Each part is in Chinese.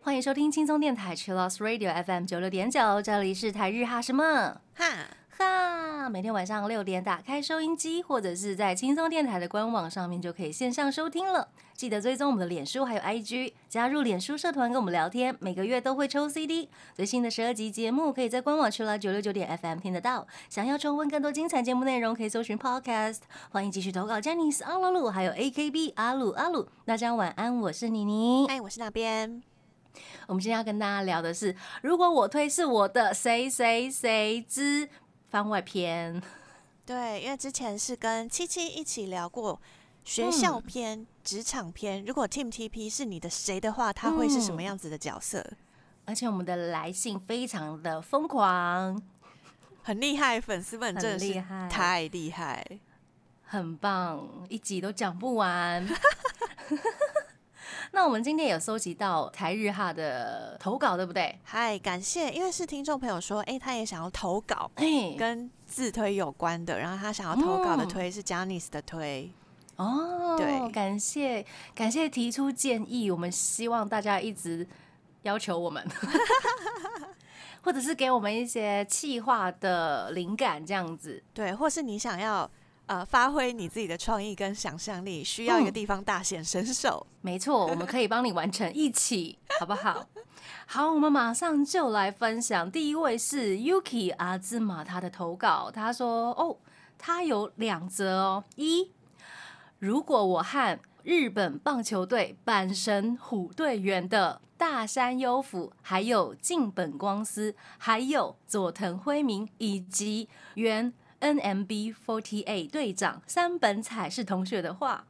欢迎收听轻松电台 c h i l l o s Radio FM 九六点九，这里是台日哈什么哈，哈。每天晚上六点打开收音机，或者是在轻松电台的官网上面就可以线上收听了。记得追踪我们的脸书还有 IG，加入脸书社团跟我们聊天，每个月都会抽 CD。最新的十二集节目可以在官网去了九六九点 FM 听得到。想要重温更多精彩节目内容，可以搜寻 Podcast。欢迎继续投稿 j e n n y s 阿鲁鲁，还有 AKB 阿鲁阿鲁。大家晚安，我是妮妮。哎，我是那边。我们今天要跟大家聊的是，如果我推是我的谁谁谁之番外篇。对，因为之前是跟七七一起聊过学校篇、职场篇。如果 Team TP 是你的谁的话，他会是什么样子的角色？而且我们的来信非常的疯狂，很厉害，粉丝们真的是很厉害太厉害。很棒，一集都讲不完。那我们今天有搜集到台日哈的投稿，对不对？嗨，感谢，因为是听众朋友说，哎，他也想要投稿，哎，跟自推有关的，然后他想要投稿的嗯推是 j a n i c e 的推。哦，对感谢感谢提出建议，我们希望大家一直要求我们，或者是给我们一些企划的灵感，这样子。对，或是你想要呃发挥你自己的创意跟想象力，需要一个嗯地方大显身手。没错，我们可以帮你完成，一起好不好？好，我们马上就来分享。第一位是 Yuki 阿兹玛他的投稿，他说：“哦，他有两则哦，一，如果我和日本棒球队阪神虎队员的大山优辅，还有近本光司，还有佐藤辉明以及原 NMB48 队长山本彩是同学的话。”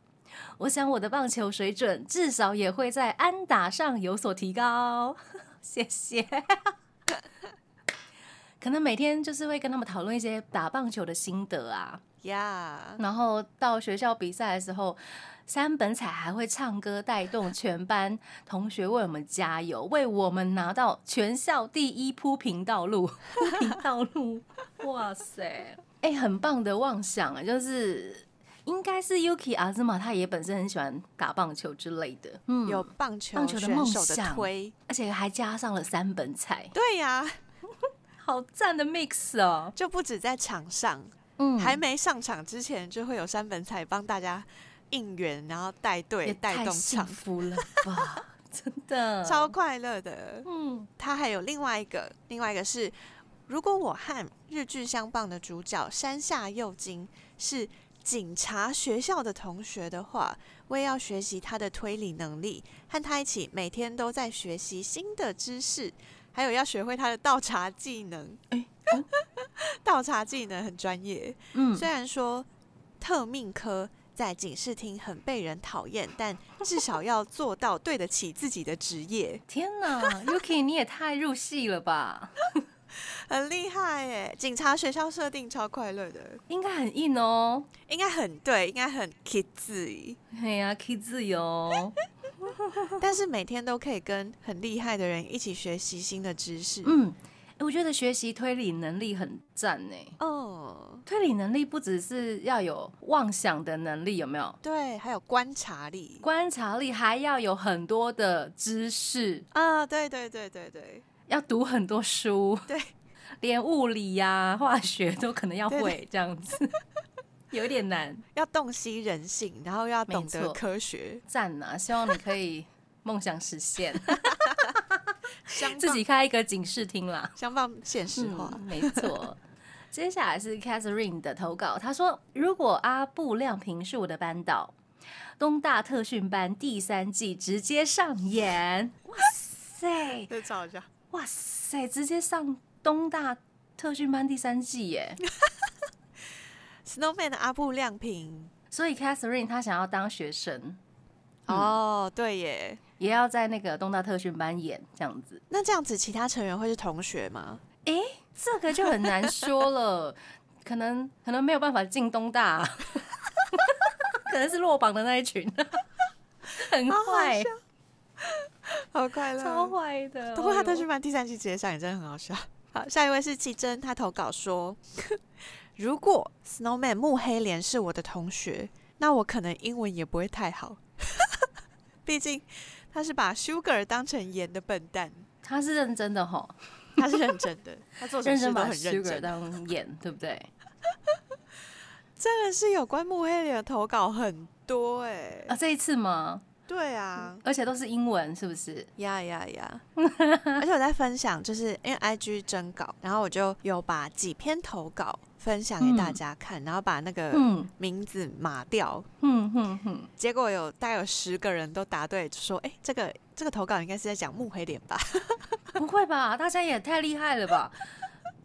我想我的棒球水准至少也会在安打上有所提高。谢谢。可能每天就是会跟他们讨论一些打棒球的心得啊，呀、然后到学校比赛的时候，山本彩还会唱歌带动全班同学为我们加油，为我们拿到全校第一铺平道路。铺平道路，哇塞，哎、很棒的妄想啊！就是应该是 Yuki 阿兹玛，他也本身很喜欢打棒球之类的，嗯，有棒球棒球的梦想推。而且还加上了三本彩，对呀、好赞的 mix 哦，就不止在场上，嗯还没上场之前，就会有山本彩帮大家应援，然后带队也带动太幸场，福了吧，真的超快乐的。嗯。他还有另外一个，另外一个是，如果我和日剧相棒的主角山下佑金是警察学校的同学的话，我也要学习他的推理能力，和他一起每天都在学习新的知识，还有要学会他的倒茶技能。哎 倒茶技能很专业，嗯，虽然说特命科在警视厅很被人讨厌，但至少要做到对得起自己的职业。天哪，Yuki 你也太入戏了吧？很厉害耶！警察学校设定超快乐的，应该很硬哦。应该很对，应该很 kids，嘿呀、k i 自由。但是每天都可以跟很厉害的人一起学习新的知识。嗯，我觉得学习推理能力很赞呢。哦，推理能力不只是要有妄想的能力，有没有？对，还有观察力。观察力还要有很多的知识，啊，对对对对对，要读很多书，对，连物理呀、化学都可能要对会，这样子有一点难。要洞悉人性，然后要懂得科学，赞呐、希望你可以梦想实现，自己开一个警示厅啦。相放现实化。嗯，没错。接下来是 Catherine 的投稿，她说：“如果阿布亮平是我的班导，东大特训班第三季直接上演，哇塞，再找一下。哇塞，直接上东大特训班第三季耶！Snowman 的阿布亮平，所以 Catherine 她想要当学生，嗯哦，对耶。也要在那个东大特训班演这样子。那这样子，其他成员会是同学吗？诶，这个就很难说了，可能可能没有办法进东大，可能是落榜的那一群，很好好坏，好快乐，超坏的。不过他特训班第三期直接上演，真的很好笑。好，下一位是奇珍，他投稿说，如果 Snowman 木黑莲是我的同学，那我可能英文也不会太好，毕竟他是把 Sugar 当成盐的笨蛋，他是认真的吼，他是认真的，他做什么认真把事都很认 Sugar 真。对不对？真的是有关木黑莲的投稿很多哎、啊，这一次吗？对啊，而且都是英文，是不是？呀呀呀！而且我在分享，就是因为 IG 征稿，然后我就有把几篇投稿分享给大家看，然后把那个嗯名字码掉，嗯哼哼，结果有大概有十个人都答对，就说：“哎、这个这个投稿应该是在讲木黑脸吧不会吧？大家也太厉害了吧？？”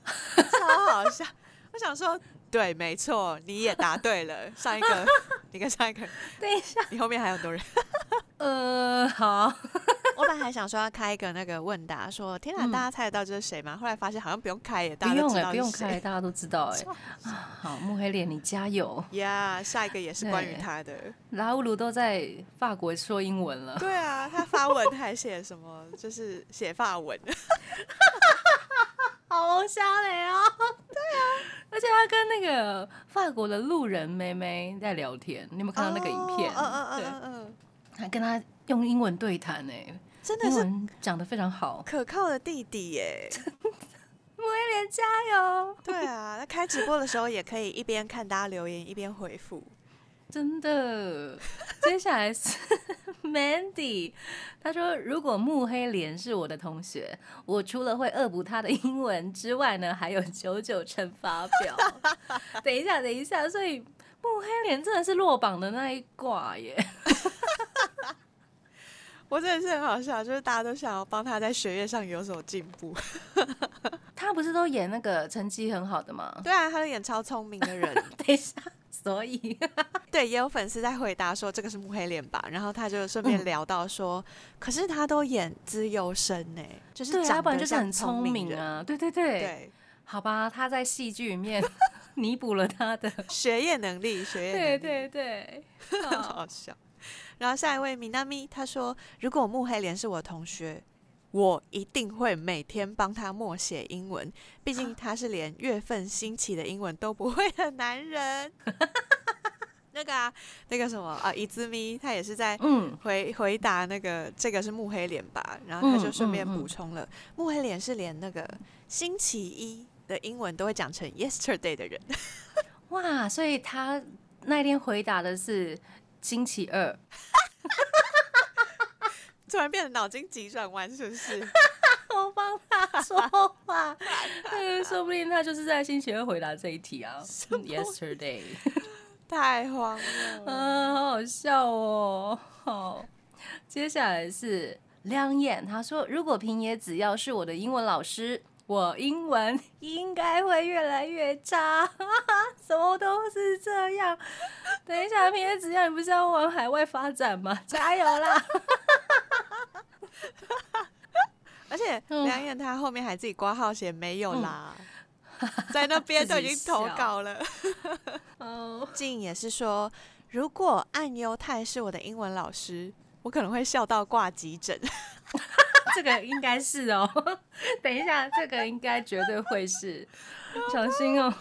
超好笑。我想说，对，没错，你也答对了。上一个，你跟上一个，等一下，你后面还有很多人。呃，好，我本来还想说要开一个那个问答，说天哪，嗯大家猜得到这是谁吗？后来发现好像不用开耶，大家都知道不用开，大家都知道哎、啊好，木黑脸，你加油！呀下一个也是关于他的。拉乌鲁都在法国说英文了，对啊，他发文还写什么？就是写法文。好瞎嘞哦！对啊，而且他跟那个法国的路人妹妹在聊天，你有没有看到那个影片？哦嗯嗯对，嗯嗯嗯，还跟他用英文对谈呢，英真的是文讲的非常好。可靠的弟弟耶。木黑脸加油！对啊，那开直播的时候也可以一边看大家留言一边回复。真的。接下来是 Mandy，他说如果慕黑莲是我的同学，我除了会恶补他的英文之外呢，还有九九乘法表。等一下，等一下，所以慕黑莲真的是落榜的那一挂耶。我真的是很好笑，就是大家都想要帮他在学业上有所进步。他不是都演那个成绩很好的吗？对啊，他都演超聪明的人。等一下，所以 对，也有粉丝在回答说这个是木黑脸吧，然后他就顺便嗯聊到说，可是他都演资优生呢，就是对啊，长要不然就是很聪明。啊。对对对，对，好吧，他在戏剧里面 弥补了他的。学业能力，学业能对力。对对，对好好笑。然后下一位米娜咪，他说：“如果木黑莲是我同学，我一定会每天帮他默写英文，毕竟他是连月份、星期的英文都不会的男人。”那个啊，那个什么啊，伊兹咪，他也是在嗯，回回答那个这个是木黑脸吧，然后他就顺便补充了，木黑脸是连那个星期一的英文都会讲成 yesterday 的人。哇，所以他那天回答的是星期二，突然变得脑筋急转弯，是不是？我帮他说话，嗯，说不定他就是在星期二回答这一题啊。嗯 Yesterday，太慌了。嗯，好好笑哦。好，接下来是亮眼，他说如果平野只要是我的英文老师。我英文应该会越来越差，什么都是这样。等一下，平野紫耀，你不是要往海外发展吗？加油啦！而且嗯梁燕她后面还自己挂号写没有啦，在那边都已经投稿了。哦，静也是说，如果岸优太是我的英文老师，我可能会笑到挂急诊。这个应该是哦。等一下，这个应该绝对会是，小心哦。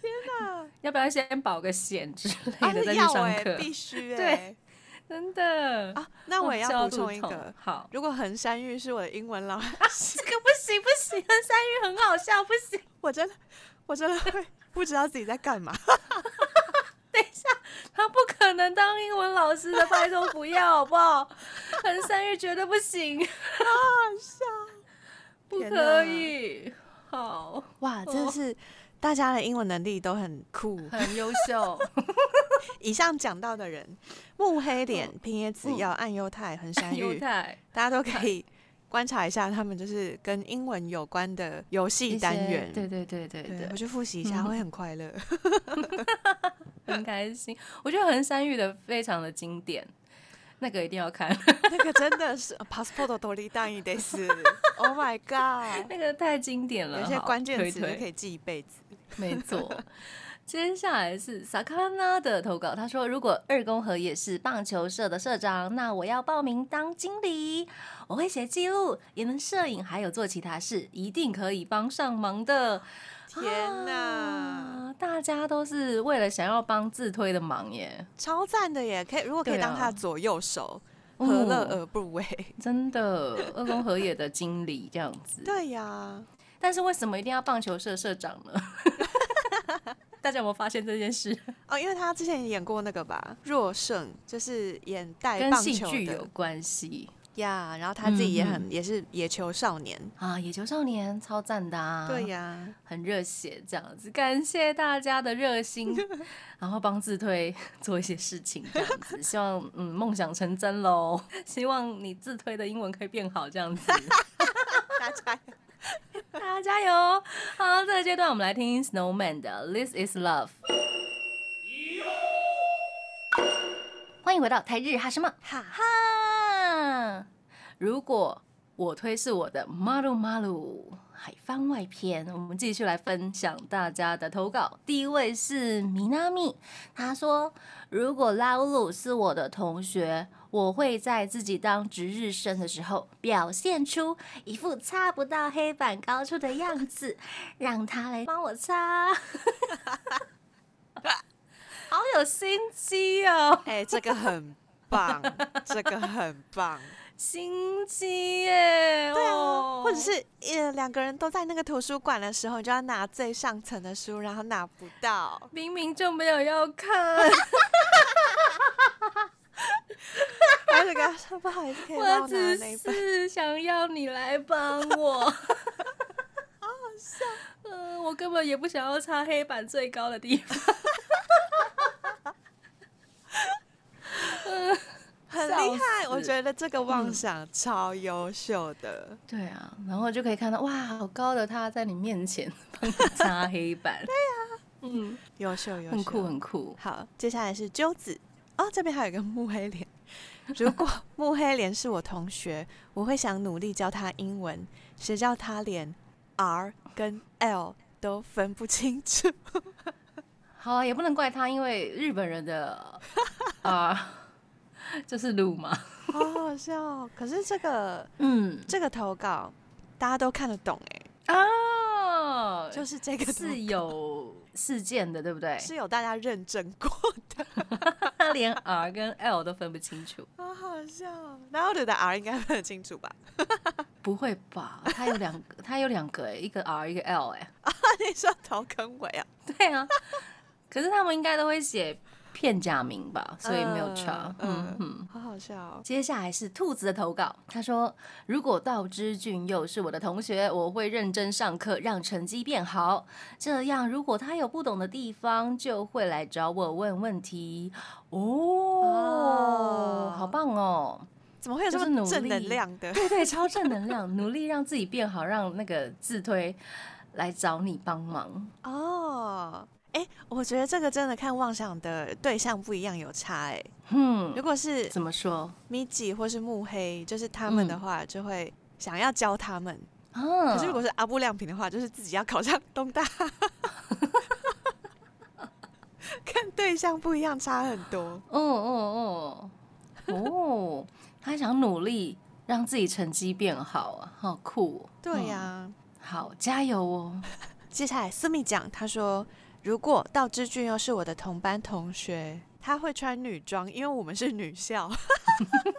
天哪！要不要先保个险之啊，类的再去上课？必须哎、对真的。啊，那我也哦要补充一个，好，如果横山玉是我的英文老师，这个不行不行，三玉很好笑，不行。我真的我真的会不知道自己在干嘛。等一下，他不可能当英文老师的，拜托不要 好不好？很三玉绝对不行，好笑。不可以。好，哇，真的是大家的英文能力都很酷。很优秀。以上讲到的人，木黑脸、平野紫嗯耀、暗优太、横山犹玉，太大家都可以观察一下他们就是跟英文有关的游戏单元。对对对对对对，我，去复习一下，嗯会很快乐。很开心。我觉得横山玉的非常的经典，那个一定要看，那个真的是 passport 多利单一得是，Oh my god！那个太经典了。有一些好关键词可以记一辈子。没错。接下来是萨卡拉娜的投稿，他说：“如果二宫和也是棒球社的社长，那我要报名当经理。我会写记录，也能摄影，还有做其他事，一定可以帮上忙的。”天哪，啊！大家都是为了想要帮自推的忙耶，超赞的耶！可以，如果可以当他的左右手，嗯何乐而不为？真的二宫和也的经理这样子。对呀，但是为什么一定要棒球社社长呢？大家有没有发现这件事？哦，因为他之前也演过那个吧，若胜，就是演带棒球的剧有关系呀。然后他自己也很嗯也是野球少年，啊！野球少年超赞的啊！对呀，很热血这样子，感谢大家的热心，然后帮自推 做一些事情这样子，希望嗯梦想成真喽！希望你自推的英文可以变好这样子，大家大家加油！好，这个阶段我们来听 Snowman 的《This Is Love》。欢迎回到台日哈什么哈哈！如果我推是我的马鲁马鲁海番外篇，我们继续来分享大家的投稿。第一位是米娜米，他说：“如果拉鲁是我的同学，我会在自己当值日生的时候，表现出一副擦不到黑板高处的样子，让他来帮我擦。”好有心机哦！哎，这个很棒，这个很棒。心机耶！对啊，哦或者是呃两个人都在那个图书馆的时候，你就要拿最上层的书，然后拿不到。明明就没有要看，然后就跟他说不好意思，可以帮我只那本。是想要你来帮我。好好笑。嗯，我根本也不想要擦黑板最高的地方。很笑厉害，我觉得这个妄想超优秀的。对啊，然后就可以看到哇，好高的他在你面前帮你擦黑 板。对呀、嗯，优秀优秀，很酷很酷。好，接下来是鸠子哦，这边还有一个木黑脸。如果木黑脸是我同学，我会想努力教他英文，谁叫他连 R 跟 L 都分不清楚。好啊，也不能怪他，因为日本人的 啊、就是路嘛。好好笑哦！可是这个 嗯这个投稿大家都看得懂哎，哦，就是这个是有事件的，对不对？是有大家认证过，他 连 R 跟 L 都分不清楚，好好笑哦。然后我的 R 应该分得清楚吧？不会吧？他有两个，他有两个哎，一个 R 一个 L 哎，你说头跟尾啊？对啊。可是他们应该都会写片假名吧，所以没有查。嗯嗯嗯。好好笑哦。接下来是兔子的投稿，他说：“如果道之俊佑是我的同学，我会认真上课，让成绩变好。这样，如果他有不懂的地方，就会来找我问问题。”哦，哦好棒哦！怎么会有这么努么正能力量的？对对，超正能量，努力让自己变好，让那个自推来找你帮忙。哦，哎、我觉得这个真的看妄想的对象不一样有差哎、嗯如，果是怎么说？米吉或是木黑，就是他们的嗯话，就会想要教他们；啊，可是如果是阿布亮平的话，就是自己要考上东大。看对象不一样，差很多。哦哦哦哦，他想努力让自己成绩变好啊，好酷、哦！对呀、好，加油哦！接下来思密讲，他说，如果道之俊又是我的同班同学，他会穿女装，因为我们是女校。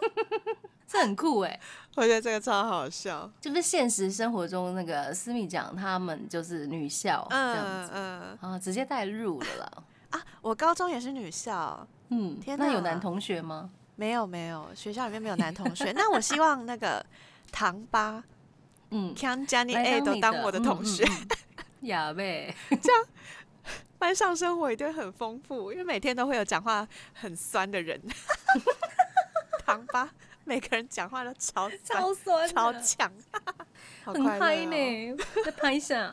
这很酷哎，我觉得这个超好笑。就是现实生活中那个思密讲他们就是女校这样子、嗯嗯啊，直接带入了啦。啊，我高中也是女校。嗯，天哪那有男同学吗？没有没有，学校里面没有男同学。那我希望那个唐八嗯，康佳妮来 A 都你当我的同学，嗯嗯嗯呀呗，班上生活一定很丰富，因为每天都会有讲话很酸的人。糖吧每个人讲话都超酸、超酸，超强，好很快乐嗨哦。呢，再拍一下。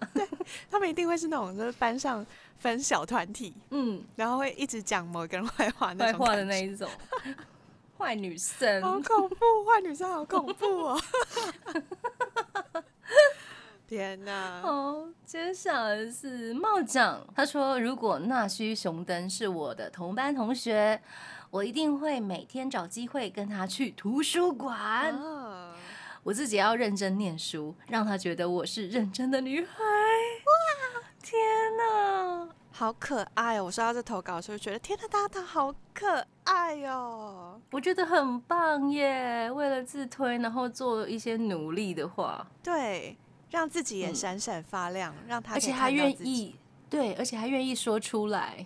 他们一定会是那种就是班上分小团体，嗯，然后会一直讲某个人坏话那坏话的种感觉那一种。坏女生。好恐怖，坏女生好恐怖哦！天哪！哦，接下来是茂长，他说如果那须熊登是我的同班同学，我一定会每天找机会跟他去图书馆。啊，我自己要认真念书，让他觉得我是认真的女孩。哇，天哪！好可爱哦！我收到这投稿的时候，觉得天哪，大家好可爱哦。我觉得很棒耶！为了自推，然后做一些努力的话，对，让自己也嗯闪闪发亮，让他而且可以还愿意对，而且还愿意说出来。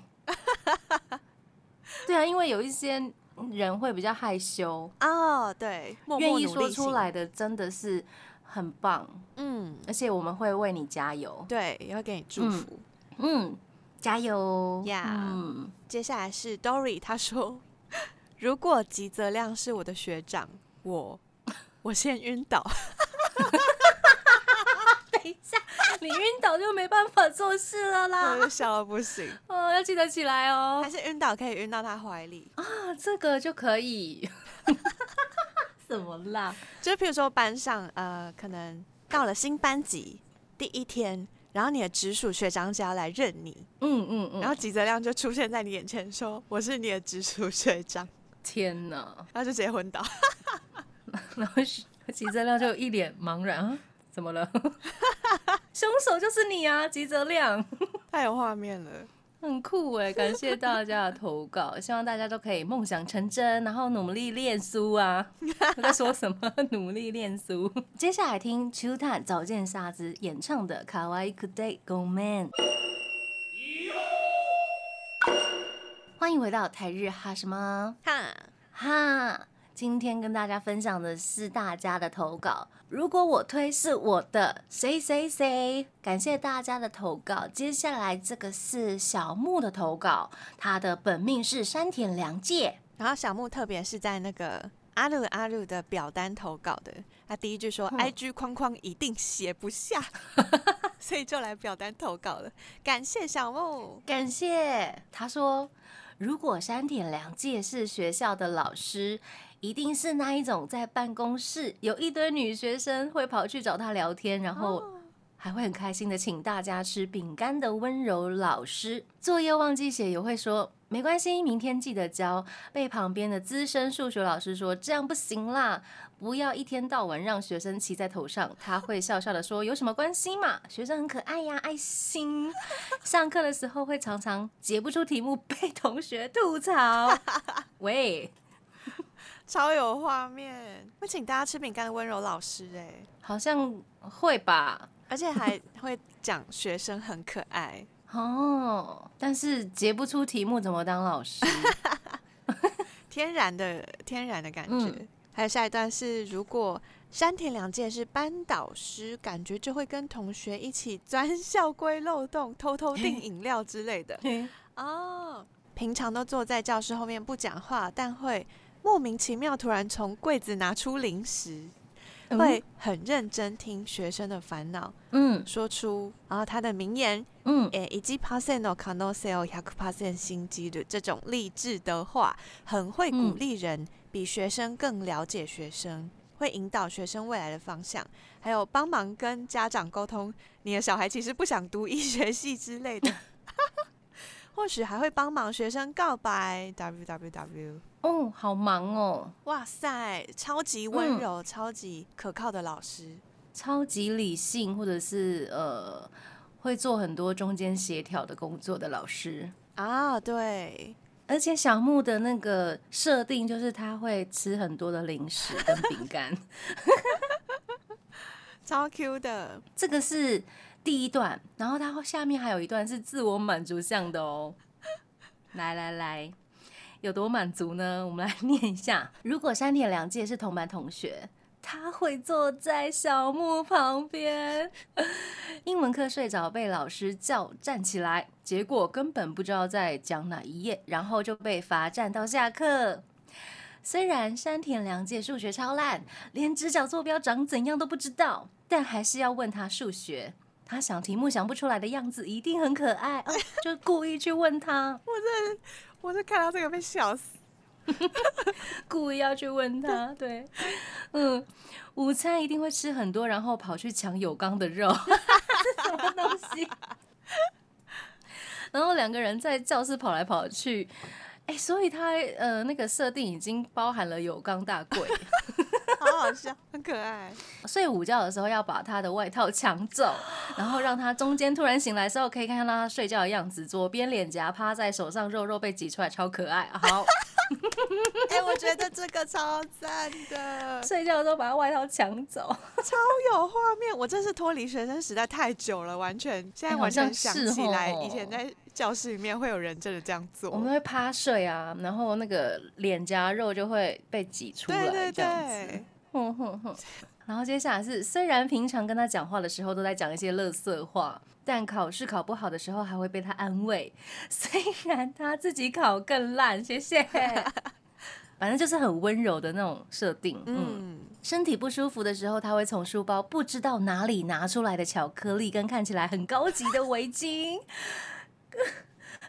对啊，因为有一些人会比较害羞，哦，对，愿意说出来的真的是很棒，嗯，而且我们会为你加油。对，也会给你祝嗯福。嗯，加油呀嗯，接下来是 Dory，他说，如果吉泽亮是我的学长，我我先晕倒。等一下，你晕倒就没办法做事了啦我啦。就 笑到不行，哦，要记得起来哦还。是晕倒可以晕到他怀里。啊，这个就可以。怎么啦？就比如说班上，呃，可能到了新班级第一天，然后你的直属学长姐要来认你，嗯嗯嗯。然后吉泽亮就出现在你眼前说：“我是你的直属学长。天哪！”然后就直接昏倒。然后吉泽亮就一脸茫然啊，怎么了？凶手就是你啊，吉泽亮，太有画面了。很酷哎！感谢大家的投稿，希望大家都可以梦想成真，然后努力练书啊！我在说什么？努力练书。接下来听秋探早见沙子演唱的《卡哇伊 Good Day Go Man》。欢迎回到台日哈什么？哈，哈，今天跟大家分享的是大家的投稿。如果我推是我的谁谁谁，感谢大家的投稿。接下来这个是小木的投稿，他的本命是山田凉介。然后小木特别是在那个阿鲁阿鲁的表单投稿的，他第一句说、嗯 IG 框框一定写不下，所以就来表单投稿了。感谢小木。感谢他说，如果山田凉介是学校的老师，一定是那一种在办公室有一堆女学生会跑去找他聊天，然后还会很开心的请大家吃饼干的温柔老师。作业忘记写也会说没关系，明天记得交。被旁边的资深数学老师说这样不行啦，不要一天到晚让学生骑在头上。他会笑笑的说有什么关系嘛，学生很可爱呀，爱心。上课的时候会常常解不出题目，被同学吐槽。喂，超有画面，会请大家吃饼干的温柔老师哎、好像会吧。而且还会讲学生很可爱，哦，但是解不出题目怎么当老师？天然的天然的感觉。嗯还有下一段是，如果山田凉介是班导师，感觉就会跟同学一起钻校规漏洞，偷偷订饮料之类的。哦，平常都坐在教室后面不讲话，但会莫名其妙突然从柜子拿出零食，会很认真听学生的烦恼，嗯。说出然后他的名言，嗯。诶，以及可能性を100 percent 心机的这种励志的话，很会鼓嗯励人，比学生更了解学生，会引导学生未来的方向，还有帮忙跟家长沟通，你的小孩其实不想读医学系之类的。或许还会帮忙学生告白，w w w。哦，好忙哦，哇塞，超级嗯温柔、超级可靠的老师。超级理性，或者是呃，会做很多中间协调的工作的老师。啊，对，而且小木的那个设定就是他会吃很多的零食跟饼干，超 Q 的。这个是第一段，然后它下面还有一段是自我满足向的哦。来来来，有多满足呢？我们来念一下：如果山田凉介是同班同学，他会坐在小木旁边。英文课睡着，被老师叫站起来，结果根本不知道在讲哪一页，然后就被罚站到下课。虽然山田凉介数学超烂，连直角坐标长怎样都不知道，但还是要问他数学。他想题目想不出来的样子一定很可爱，哦、就故意去问他。我是看到这个被笑死。故意要去问他，对，嗯，午餐一定会吃很多，然后跑去抢有刚的肉，这什么东西？然后两个人在教室跑来跑去，哎，所以他呃那个设定已经包含了有刚大贵，好好笑，很可爱。睡午觉的时候要把他的外套抢走，然后让他中间突然醒来的时候可以看到他睡觉的样子，左边脸颊趴在手上，肉肉被挤出来，超可爱。好，哎、我觉得这个超赞的，睡觉的时候把他外套抢走，超有画面。我真是脱离学生时代太久了，完全现在完全想起来，哦以前在教室里面会有人真的这样做。我们会趴睡啊，然后那个脸颊肉就会被挤出来，这样子。对，哼哼哼。然后接下来是，虽然平常跟他讲话的时候都在讲一些乐色话，但考试考不好的时候还会被他安慰。虽然他自己考更烂，谢谢。反正就是很温柔的那种设定。嗯，嗯，身体不舒服的时候，他会从书包不知道哪里拿出来的巧克力跟看起来很高级的围巾。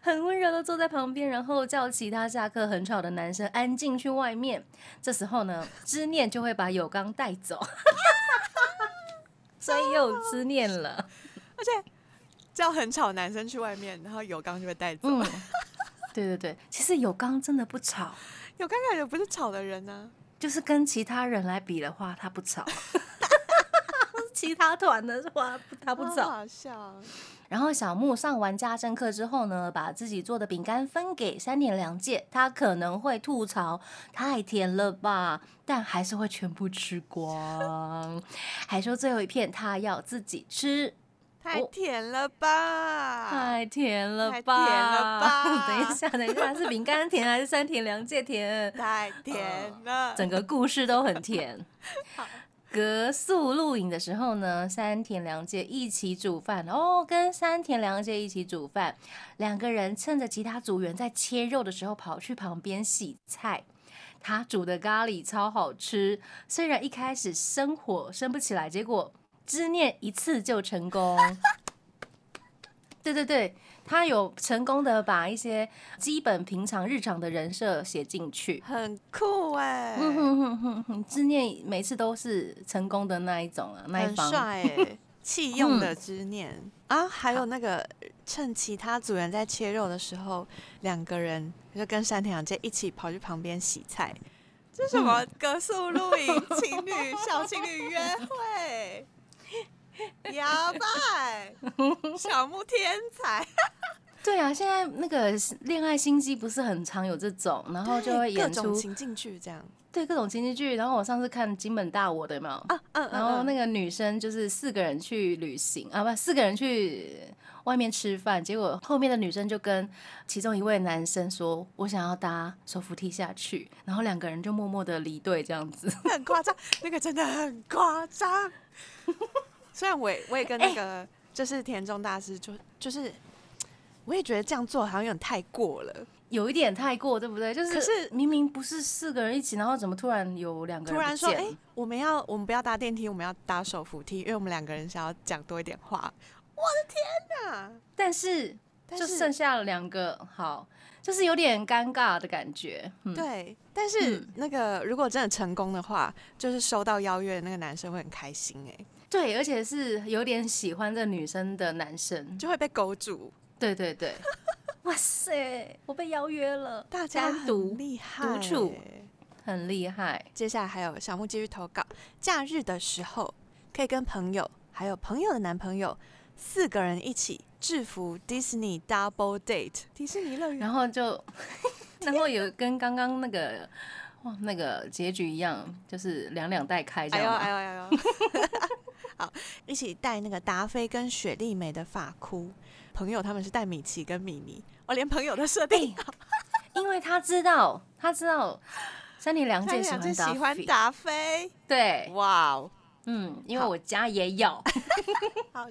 很温柔的坐在旁边，然后叫其他下课很吵的男生安静去外面。这时候呢，知念就会把有刚带走，所以又有知念了。而且叫很吵男生去外面，然后有刚就被带走。嗯，对对对，其实有刚真的不吵，有刚感觉不是吵的人呢、就是跟其他人来比的话，他不吵。其他团的话，他不走。好笑。然后小木上完家政课之后呢，把自己做的饼干分给三田良介，他可能会吐槽太甜了吧，但还是会全部吃光，还说最后一片他要自己吃，太甜了吧！太甜了太吧？甜了吧 等一下，等一下，是饼干甜还是三田良介甜？太甜了。整个故事都很甜。格宿录影的时候呢，山田凉介一起煮饭哦，跟山田凉介一起煮饭，两个人趁着其他组员在切肉的时候，跑去旁边洗菜。他煮的咖喱超好吃，虽然一开始生火生不起来，结果知念一次就成功。对对对，他有成功的把一些基本平常日常的人设写进去。很酷哎、嗯哼哼哼哼，知念每次都是成功的那一种啊，那一很方。帅哎、弃用的执念、啊！还有那个趁其他组员在切肉的时候，两个人就跟山田洋介一起跑去旁边洗菜。这什么格宿露营情侣小情侣约会？摇摆，小木天才，对啊，现在那个恋爱心机不是很常有这种，然后就会各演出种情境剧这样。对各种情景剧。然后我上次看金本大我的有没有？然后那个女生就是四个人去旅行啊，不，四个人去外面吃饭，结果后面的女生就跟其中一位男生说：“我想要搭手扶梯下去。”然后两个人就默默的离队这样子。很夸张，那个真的很夸张。虽然我也我也跟那个、就是田中大师就就是，我也觉得这样做好像有点太过了。有一点太过，对不对？就是可是明明不是四个人一起，然后怎么突然有两个人突然说，哎、我们要我们不要搭电梯，我们要搭手扶梯，因为我们两个人想要讲多一点话。我的天哪！但是但就剩下了两个，好，就是有点尴尬的感觉。嗯，对，但是嗯那个如果真的成功的话，就是收到邀约的那个男生会很开心哎、对，而且是有点喜欢这女生的男生。就会被勾住。对对对，哇塞，我被邀约了，大家单独很厉害、独处很厉害。接下来还有小木继续投稿，假日的时候可以跟朋友还有朋友的男朋友四个人一起制服 Disney Double Date 迪士尼乐园。然后就，然后有跟刚刚那个哇那个结局一样，就是两两带开这哎呦。哎呦哎呦！好，一起带那个达菲跟雪莉美的发箍，朋友他们是戴米奇跟米妮，我连朋友都设定好，因为他知道，他知道三田凉介喜两欢喜欢菲。达菲，对，哇哦！嗯，因为我家也有，好，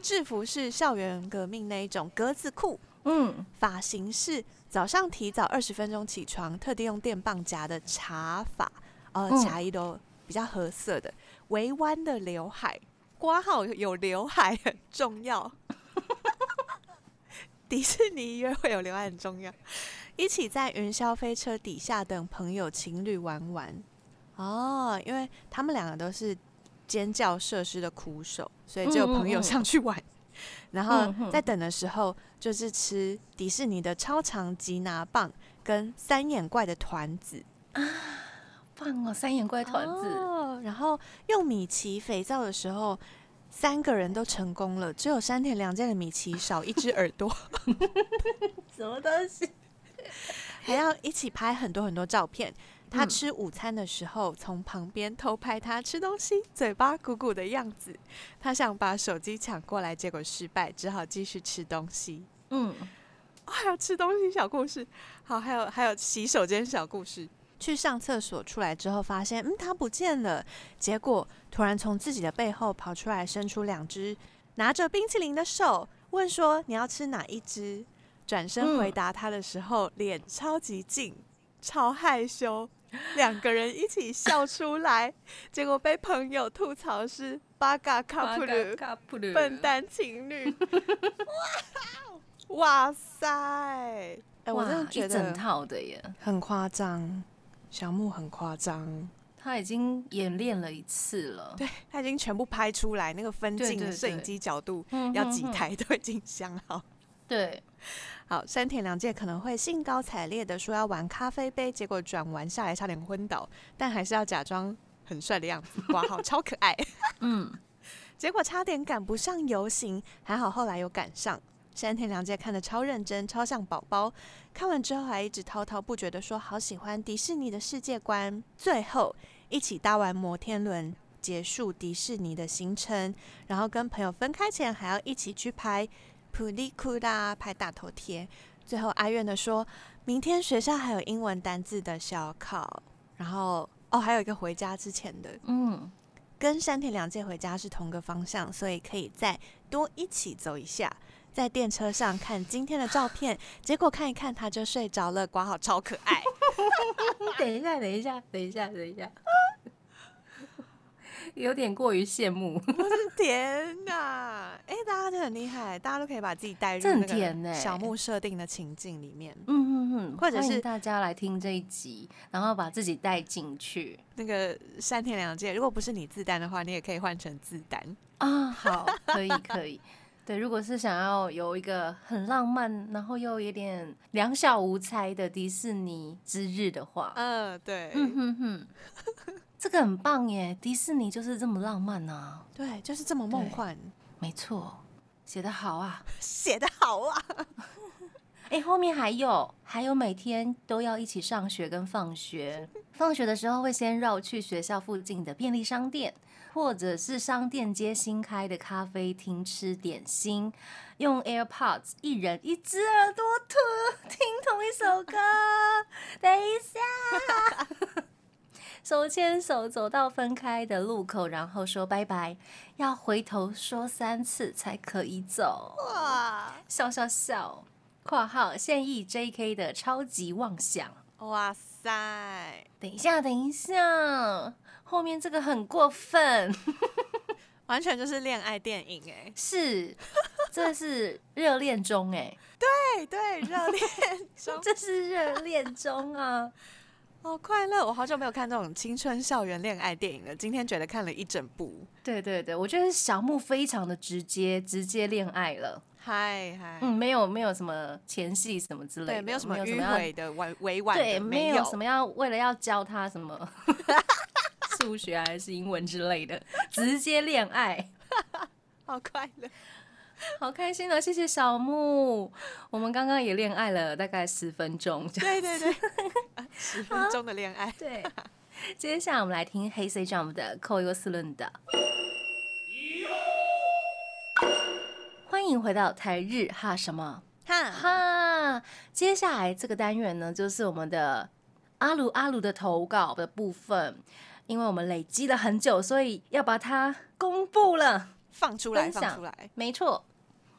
制服是校园革命那一种格子裤，嗯，发型是早上提早二十分钟起床，特地用电棒夹的茶发，呃，嗯。夹一都比较合色的，微弯的刘海，刮号有刘海很重要。迪士尼约会有刘海很重要，一起在云霄飞车底下等朋友情侣玩玩。哦，因为他们两个都是尖叫设施的苦手，所以只有朋友上去玩。然后在等的时候，就是吃迪士尼的超长吉拿棒跟三眼怪的团子啊。棒哦，三眼怪团子，哦，然后用米奇肥皂的时候，三个人都成功了，只有山田凉介的米奇少一只耳朵，什么东西？还要一起拍很多很多照片。他嗯吃午餐的时候，从旁边偷拍他吃东西，嘴巴鼓鼓的样子。他想把手机抢过来，结果失败，只好继续吃东西。嗯，哦还有吃东西小故事，好，还有还有洗手间小故事。去上厕所出来之后，发现嗯他不见了，结果突然从自己的背后跑出来，伸出两只拿着冰淇淋的手，问说你要吃哪一只？转身回答他的时候，脸超级近，超害羞，两个人一起笑出来，结果被朋友吐槽是八嘎卡普鲁卡普鲁笨蛋情侣。哇哇塞！哎、我真的哇觉一整得套的耶，很夸张，小木很夸张，他已经演练了一次了。对他已经全部拍出来，那个分镜、对对摄影机角度嗯要几台都已经想好。对，好，山田凉介可能会兴高采烈的说要玩咖啡杯，结果转弯下来差点昏倒，但还是要假装很帅的样子，哇，好超可爱。嗯，结果差点赶不上游行，还好后来有赶上。山田凉介看得超认真，超像宝宝。看完之后还一直滔滔不绝的说好喜欢迪士尼的世界观。最后一起搭完摩天轮，结束迪士尼的行程，然后跟朋友分开前还要一起去拍普利库拉拍大头贴。最后哀怨的说，明天学校还有英文单字的小考，然后哦还有一个回家之前的嗯，跟山田凉介回家是同个方向，所以可以再多一起走一下。在电车上看今天的照片，结果看一看他就睡着了，挂号超可爱。等一下，等一下，等一下，等一下，有点过于羡慕。天哪！哎、大家都很厉害，大家都可以把自己带入小木设定的情境里面。嗯嗯嗯，或者是大家来听这一集，然后把自己带进去那个山田凉介，如果不是你自担的话，你也可以换成自担。啊。好，可以可以。对，如果是想要有一个很浪漫，然后又有点两小无猜的迪士尼之日的话，嗯，对，嗯哼哼，这个很棒耶！迪士尼就是这么浪漫啊，对，就是这么梦幻，没错，写得好啊。写得好啊！哎、后面还有，还有每天都要一起上学跟放学。放学的时候会先绕去学校附近的便利商店，或者是商店街新开的咖啡厅吃点心，用 AirPods 一人一只耳朵图听同一首歌。等一下，手牵手走到分开的路口，然后说拜拜，要回头说三次才可以走。哇笑笑笑。括号现役 J.K. 的超级妄想。哇塞！等一下，等一下，后面这个很过分，完全就是恋爱电影哎、是，这是热恋中哎，对对，热恋中。这是热恋中啊，好快乐！我好久没有看这种青春校园恋爱电影了，今天觉得看了一整部。对对对，我觉得小木非常的直接，直接恋爱了，嗨嗨，嗯，没有没有什么前戏什么之类的，对，没有什么迂要回的、委委婉的，对，没有有。什么要为了要教他什么 数学还是英文之类的，直接恋爱。好快乐。好开心哦！谢谢小木，我们刚刚也恋爱了大概十分钟。对对对，十分钟的恋爱。对，接下来我们来听黑 C Jump 的《扣尤斯伦的》。欢迎回到台日哈什么哈，哈？接下来这个单元呢，就是我们的阿鲁阿鲁的投稿的部分。因为我们累积了很久，所以要把它公布了。放出来，放出来。没错，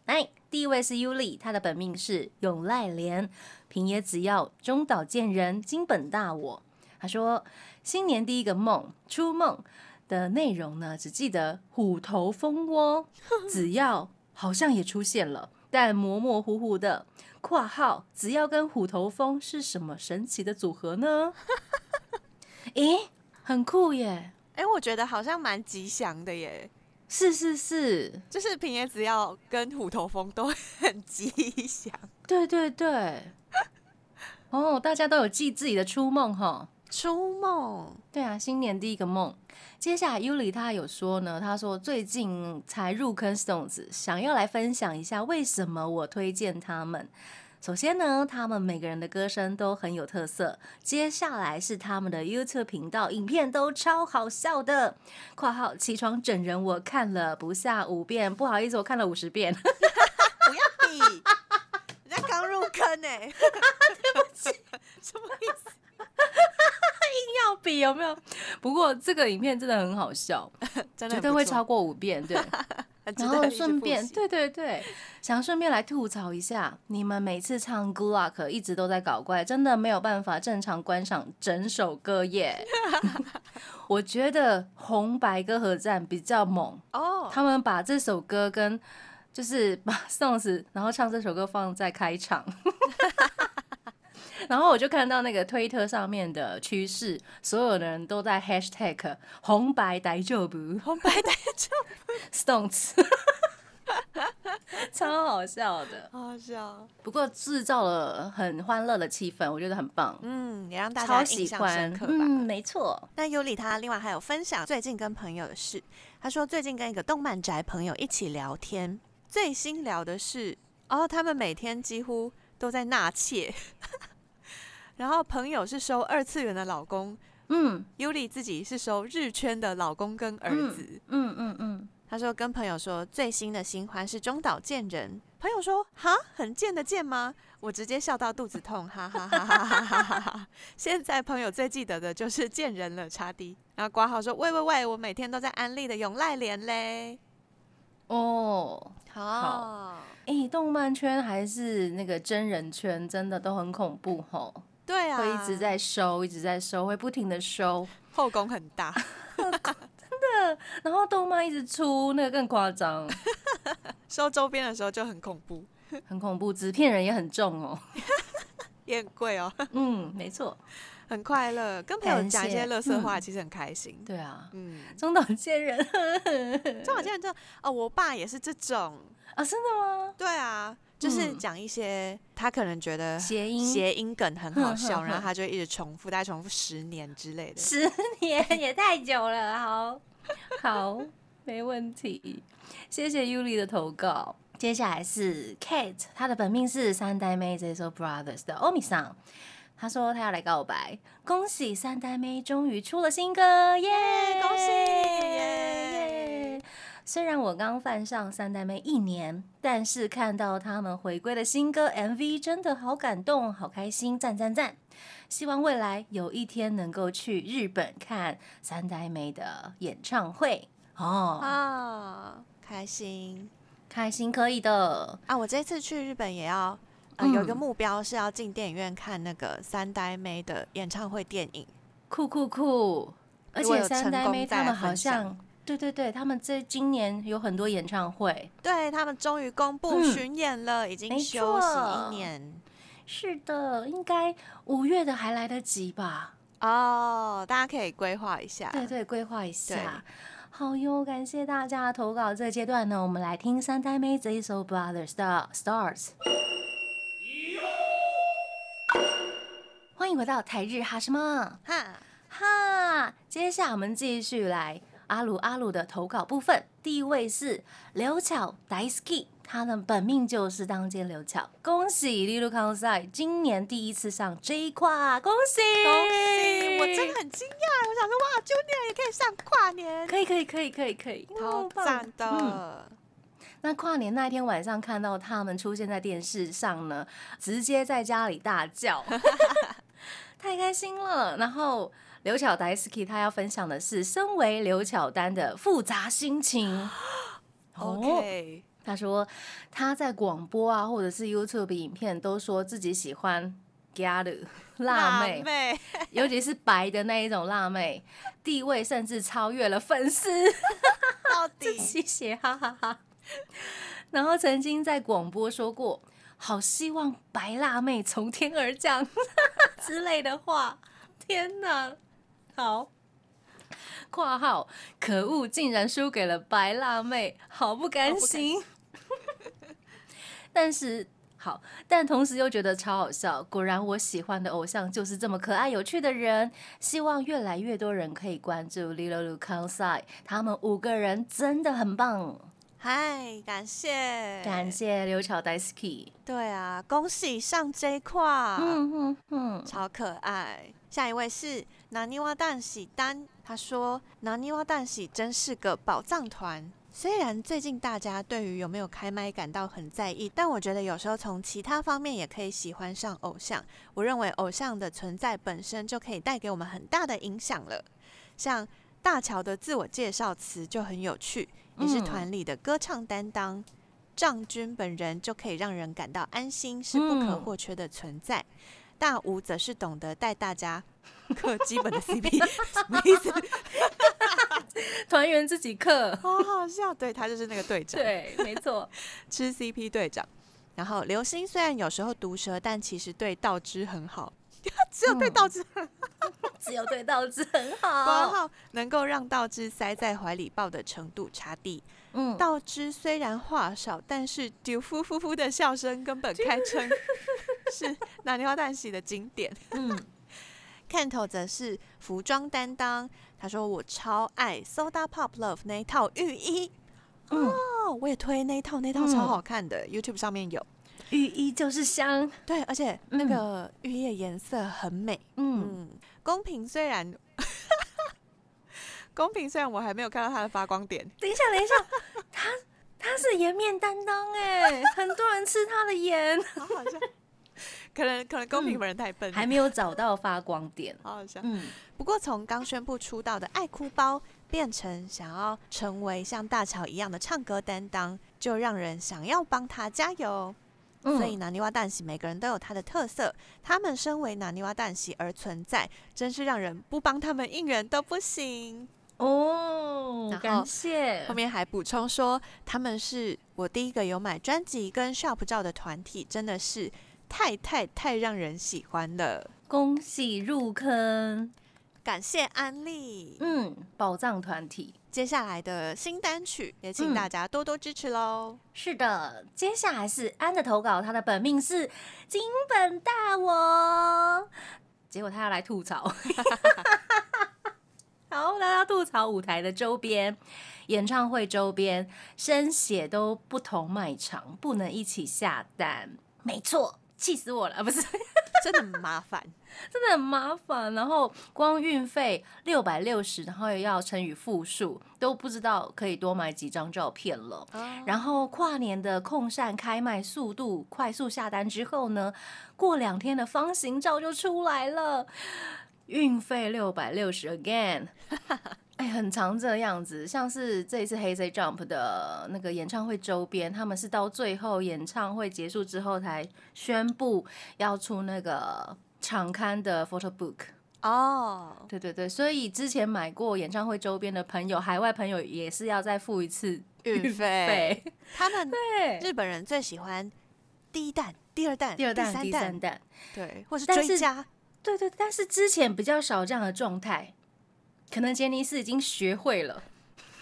哎，第一位是尤里，他的本命是永濑廉，平野紫耀、中岛健人、金本大我。他说，新年第一个梦，初梦的内容呢，只记得虎头蜂窝，紫耀好像也出现了。但模模糊糊的。（括号只要跟虎头蜂是什么神奇的组合呢？） 诶，很酷耶！哎、我觉得好像蛮吉祥的耶，是是是，就是平野紫耀跟虎头蜂都 很吉祥。对对对。哦，大家都有记自己的初梦哈。初梦，对啊，新年第一个梦。接下来 Yuli 他有说呢，他说最近才入坑 Stones，想要来分享一下为什么我推荐他们。首先呢，他们每个人的歌声都很有特色。接下来是他们的 YouTube 频道，影片都超好笑的。（括号起床整人我看了不下五遍，不好意思，我看了五十遍。不要比，人家刚入坑呢、对不起，什么意思？硬要比有没有？不过这个影片真的很好笑，真的绝对会超过五遍，对。然后顺便，对对对，想顺便来吐槽一下，你们每次唱《Good Luck》一直都在搞怪，真的没有办法正常观赏整首歌耶。我觉得红白歌合战比较猛，哦，他们把这首歌跟就是把 songs，然后唱这首歌放在开场。然后我就看到那个推特上面的趋势，所有的人都在 hashtag 红白大丈夫红白呆就 Stones，超好笑的。好好笑，不过制造了很欢乐的气氛，我觉得很棒，嗯，也让大家超印象喜欢深。刻吧。嗯，没错。那尤里他另外还有分享最近跟朋友的事，他说最近跟一个动漫宅朋友一起聊天，最新聊的是哦，他们每天几乎都在纳妾，然后朋友是收二次元的老公嗯。尤里自己是收日圈的老公跟儿子。嗯嗯嗯他说跟朋友说最新的新欢是中岛健人。朋友说哈？很贱的贱吗？我直接笑到肚子痛哈哈哈哈哈哈哈 现在朋友最记得的就是贱人了差滴然后挂号说喂喂喂我每天都在安利的永濑廉嘞。哦好。好。哎动漫圈还是那个真人圈真的都很恐怖吼。对啊，会一直在收，一直在收，会不停的收，后宫很大，真的然后动漫一直出，那个更夸张，收周边的时候就很恐怖，很恐怖，纸片人也很重哦。也很贵哦，嗯，没错，很快乐，跟朋友讲一些乐色话，嗯其实很开心。对啊，嗯，中岛健人中岛健人就哦，我爸也是这种，啊，真的吗？对啊，就是嗯讲一些他可能觉得谐音谐音梗很好笑，然后他就一直重复，大概重复十年之类的。十年也太久了，好，好，没问题，谢谢 Yuli 的投稿。接下来是 Kate，她的本命是三代妹 JSO Brothers 的欧米桑。他说他要来告白，恭喜三代妹终于出了新歌，耶！恭喜耶！虽然我刚犯上三代妹一年，但是看到他们回归的新歌 MV，真的好感动，好开心，赞赞赞！希望未来有一天能够去日本看三代妹的演唱会哦，啊，开心开心可以的，啊！我这次去日本也要。呃，嗯有一个目标是要进电影院看那个三代妹的演唱会电影，酷酷酷！而且三代妹他们好像，对对对，他们这今年有很多演唱会，对他们终于公布嗯巡演了，已经休息一年是的，应该五月的还来得及吧？哦，大家可以规划一下。对对，规划一下。好哟，感谢大家的投稿。这个阶段呢，我们来听三代妹这一首 Brothers 的 Stars。欢迎回到台日哈什么哈，哈？接下来我们继续来阿鲁阿鲁的投稿部分。第一位是刘巧 Daisuki，他的本命就是当街刘巧。恭喜利路康赛今年第一次上 J 跨，恭喜恭喜！我真的很惊讶，我想说哇，Junior 也可以上跨年，可以可以可以可以可以，超嗯棒赞的。嗯那跨年那天晚上看到他们出现在电视上呢，直接在家里大叫，太开心了。然后刘巧 Daisuki 他要分享的是身为刘巧丹的复杂心情。哦 OK，他说他在广播啊，或者是 YouTube 影片都说自己喜欢 g a l 辣妹，妹，尤其是白的那一种辣妹，地位甚至超越了粉丝。到自底谢谢，哈哈哈。然后曾经在广播说过，好希望白辣妹从天而降 之类的话。天哪，好。括号，可恶，竟然输给了白辣妹，好不甘心。但是好，但同时又觉得超好笑。果然，我喜欢的偶像就是这么可爱有趣的人。希望越来越多人可以关注 Lilo Lu Kansai，他们五个人真的很棒。嗨，感谢，感谢刘巧 Daisy。对啊，恭喜上这一块，嗯嗯嗯，超可爱。下一位是拿尼瓦旦喜丹，他说拿尼瓦旦喜真是个宝藏团。虽然最近大家对于有没有开麦感到很在意，但我觉得有时候从其他方面也可以喜欢上偶像。我认为偶像的存在本身就可以带给我们很大的影响了。像大乔的自我介绍词就很有趣。也是团里的歌唱担当，张军本人就可以让人感到安心，是不可或缺的存在。大吴则是懂得带大家 刻基本的 CP，什么意思？团员自己刻，好好笑。对他就是那个队长，对，没错，吃 CP 队长。然后刘星虽然有时候毒舌，但其实对道之很好。只有对道之很好，只有对道之很好。挂号能够让道之塞在怀里抱的程度差地。嗯，道之虽然话少，但是丢夫夫夫的笑声根本堪称是拿牛花旦戏的经典。嗯，看头则是服装担当，他说我超爱 Soda Pop Love 那一套浴衣。哦，我也推那一套，那套超好看的，YouTube 上面有。浴衣就是香，对，而且那个浴衣颜色很美。嗯，公平虽然，公平虽然我还没有看到它的发光点。等一下，等一下，它它是颜面担当哎，很多人吃它的颜，好好笑。可能可能公平本人太笨，还没有找到发光点，好 好笑。嗯，不过从刚宣布出道的爱哭包变成想要成为像大乔一样的唱歌担当，就让人想要帮他加油。所以，南泥瓦旦喜每个人都有他的特色，他们身为南泥瓦旦喜而存在，真是让人不帮他们应援都不行哦。感谢。后面还补充说，他们是我第一个有买专辑跟 shop 照的团体，真的是太太太让人喜欢了。恭喜入坑，感谢安利。嗯，宝藏团体。接下来的新单曲也请大家多多支持喽。是的，接下来是安的投稿，他的本命是金本大王，结果他要来吐槽，好，他要吐槽舞台的周边、演唱会周边，生写都不同卖场，不能一起下单。没错，气死我了，不是。真的很麻烦，真的很麻烦。然后光运费六百六十，然后又要乘以负数，都不知道可以多买几张照片了。然后跨年的控扇开卖速度快速下单之后呢，过两天的方形照就出来了。运费六百六十 again。哎，很常这样子，像是这一次黑 Z Jump 的那个演唱会周边，他们是到最后演唱会结束之后才宣布要出那个场刊的 photo book。哦，对对对，所以之前买过演唱会周边的朋友，海外朋友也是要再付一次运费。他们对日本人最喜欢第一弹、第二弹、第二弹、第三弹，对，或是追加。对对，但是之前比较少这样的状态。可能杰尼斯已经学会了，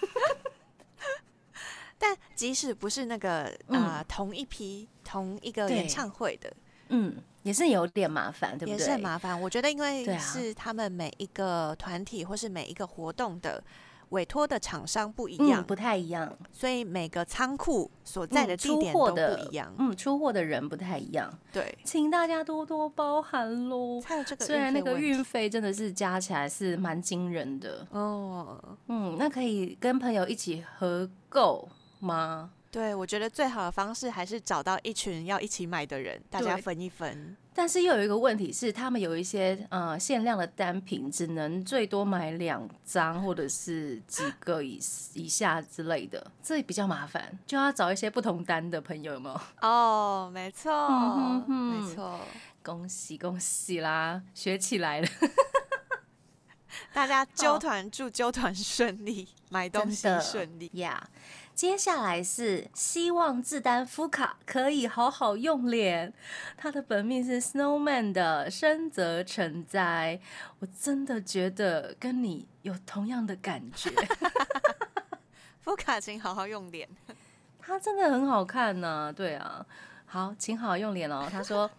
但即使不是那个啊同一批同一个演唱会的，嗯，也是有点麻烦，对不对？也是很麻烦。我觉得，因为是他们每一个团体或是每一个活动的。委托的厂商不一样，不太一样，所以每个仓库所在的地点都不一样。嗯，出货的人不太一样。对，请大家多多包涵喽。还有这个，虽然那个运费真的是加起来是蛮惊人的哦。嗯，那可以跟朋友一起合购吗？对，我觉得最好的方式还是找到一群要一起买的人，大家分一分。但是又有一个问题是，他们有一些呃限量的单品，只能最多买两张或者是几个以以下之类的，这比较麻烦，就要找一些不同单的朋友，有没有？哦，没错，没错，恭喜恭喜啦，学起来了，大家 揪团祝揪团顺利，买东西顺利呀。接下来是希望自丹夫卡可以好好用脸，他的本命是 Snowman 的深泽成哉，我真的觉得跟你有同样的感觉，夫卡，请好好用脸。他真的很好看呢、对啊。好，请好好用脸哦。他说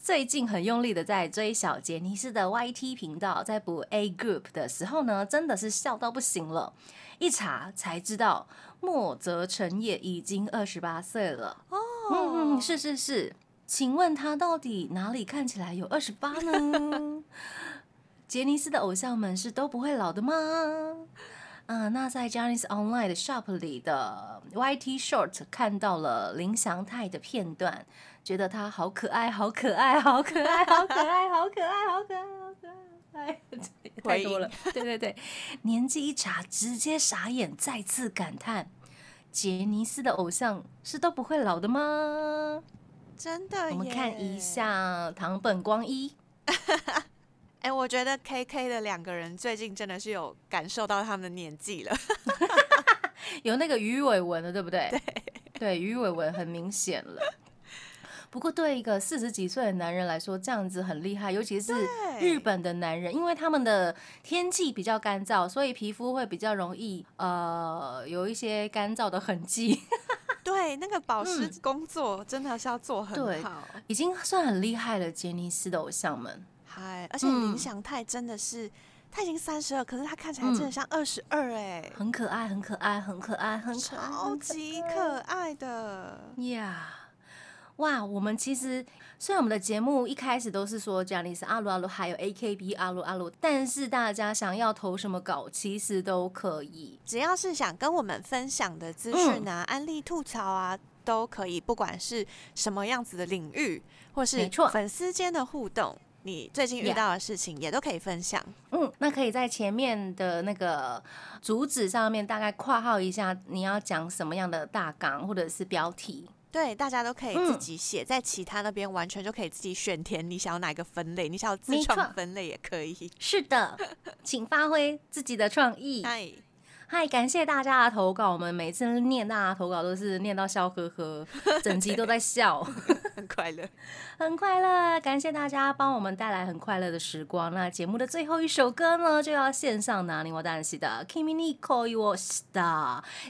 最近很用力的在追小杰尼斯的 YT 频道，在补 A Group 的时候呢，真的是笑到不行了。一查才知道，莫泽成也已经二十八岁了。哦，嗯，是是是，请问他到底哪里看起来有二十八呢？杰尼斯的偶像们是都不会老的吗？啊、那在 j a n i c e Online 的 Shop 里的 YT Short 看到了林祥泰的片段，觉得他好可爱，好可爱，好可爱，好可爱，好可爱，好可爱，好可爱，哎，太多了。对对对，年纪一查，直接傻眼，再次感叹：杰尼斯的偶像是都不会老的吗？真的。我们看一。下唐本光一，哎、我觉得 K K 的两个人最近真的是有感受到他们的年纪了。有那个鱼尾纹了，对不对？对，对，鱼尾纹很明显了。不过对一个四十几岁的男人来说，这样子很厉害，尤其是日本的男人，因为他们的天气比较干燥，所以皮肤会比较容易呃有一些干燥的痕迹，对，那个保湿工作真的是要做很好。已经算很厉害了。杰尼斯的偶像们，嗨，而且嗯。林祥泰真的是，他已经三十二，可是他看起来真的像二十二哎，很可爱，很可爱，很可爱，很可爱，超级可爱的。呀哇！我们其实虽然我们的节目一开始都是说这样的意思，阿鲁阿鲁还有 AKB 阿鲁阿鲁，但是大家想要投什么稿，其实都可以。只要是想跟我们分享的资讯啊、案例吐槽啊，都可以，不管是什么样子的领域，或是粉丝间的互动，你最近遇到的事情也都可以分享。嗯，那可以在前面的那个主旨上面大概括号一下你要讲什么样的大纲或者是标题。对，大家都可以嗯自己写，在其他那边完全就可以自己选填你想要哪个分类，你想要自创分类也可以。是的，请发挥自己的创意。嗨，嗨，感谢大家的投稿，我们每次念大家投稿都是念到笑呵呵，整集都在笑。很快乐。很快乐，感谢大家帮我们带来很快乐的时光。那节目的最后一首歌呢，就要献上拿尼瓦丹西的《Kimi ni koi wo shita》，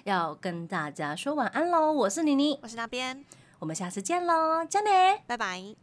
要跟大家说晚安喽。我是妮妮，我是那边，我们下次见喽，加内。拜拜。